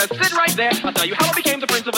Just sit right there. I'll tell you how I became the Prince of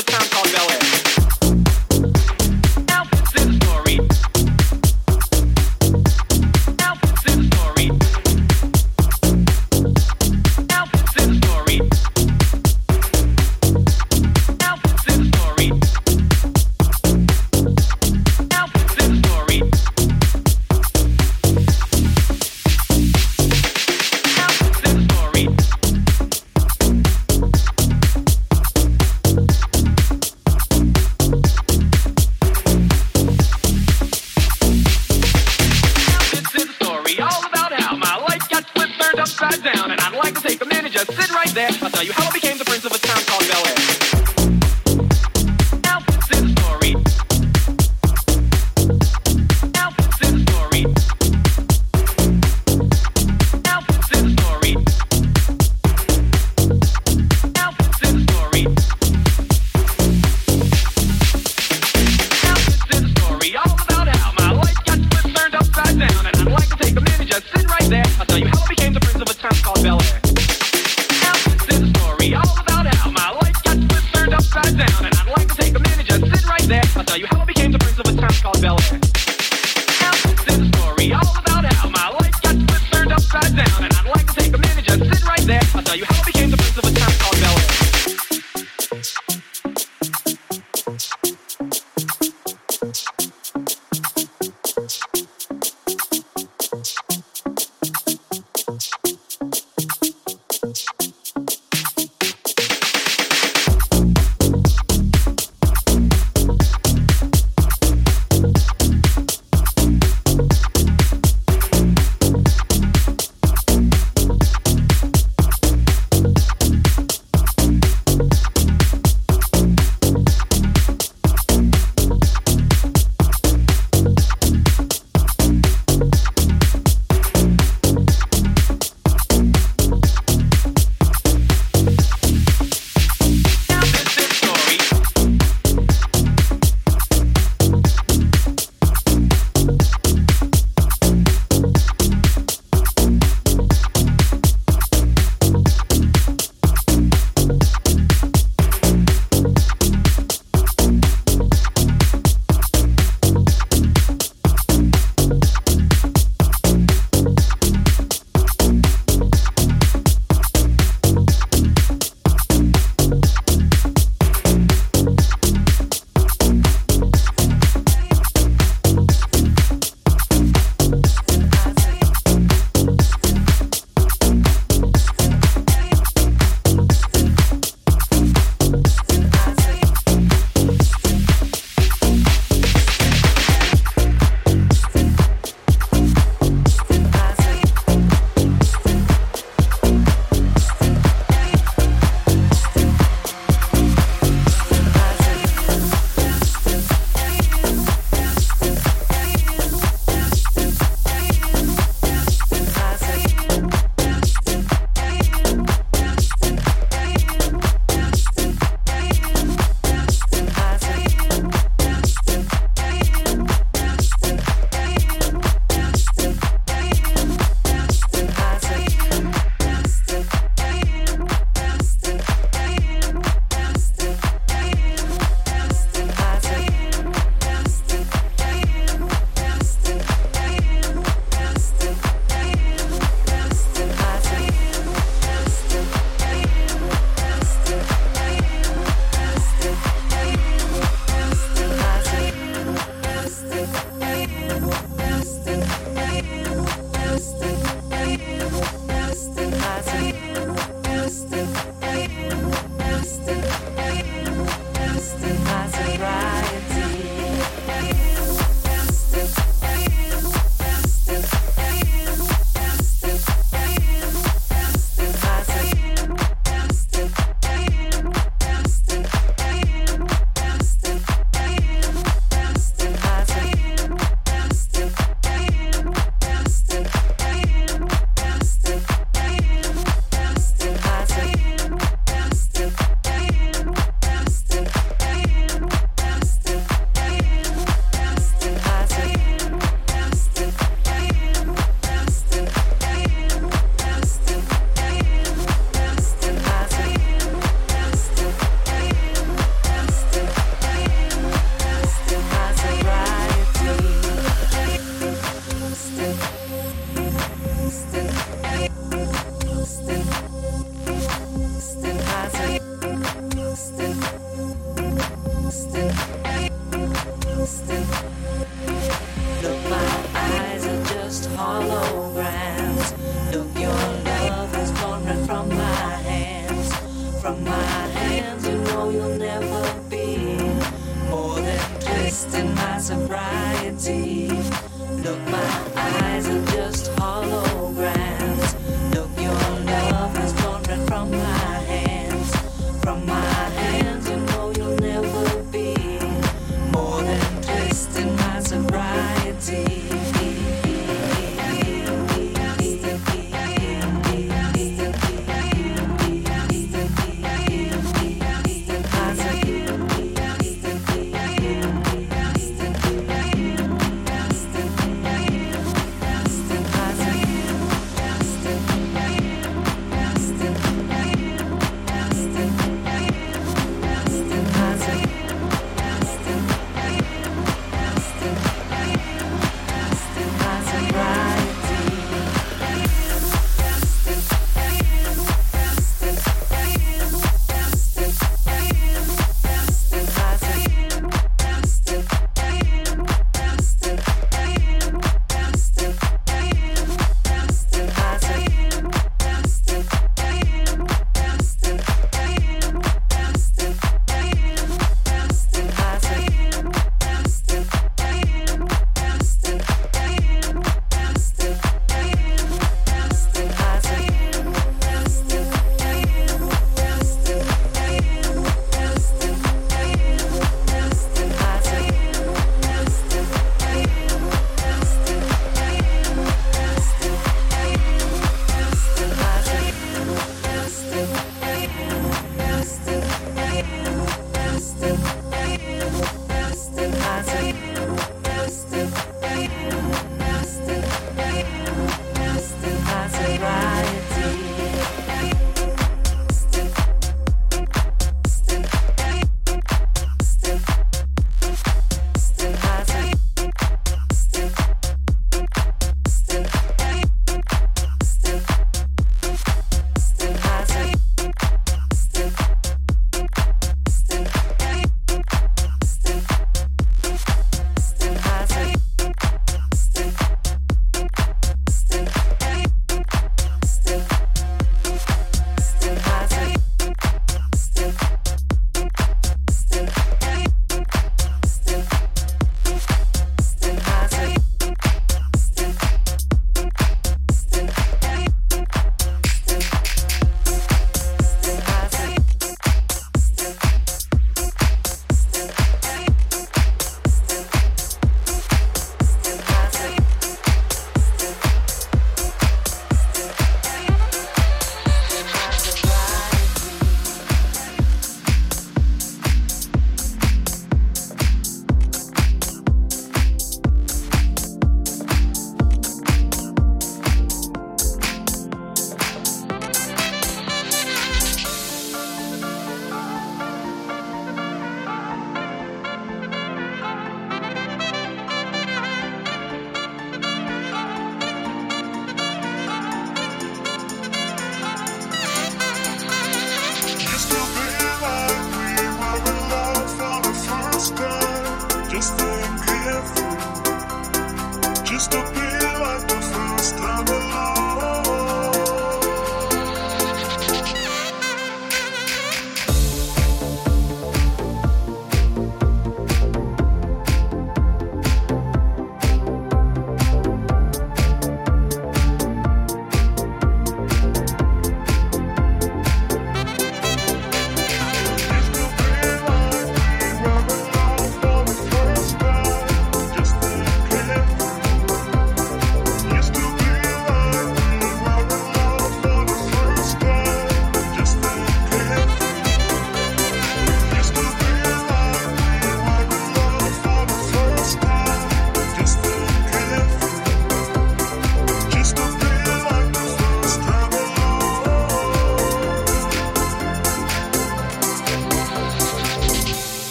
Be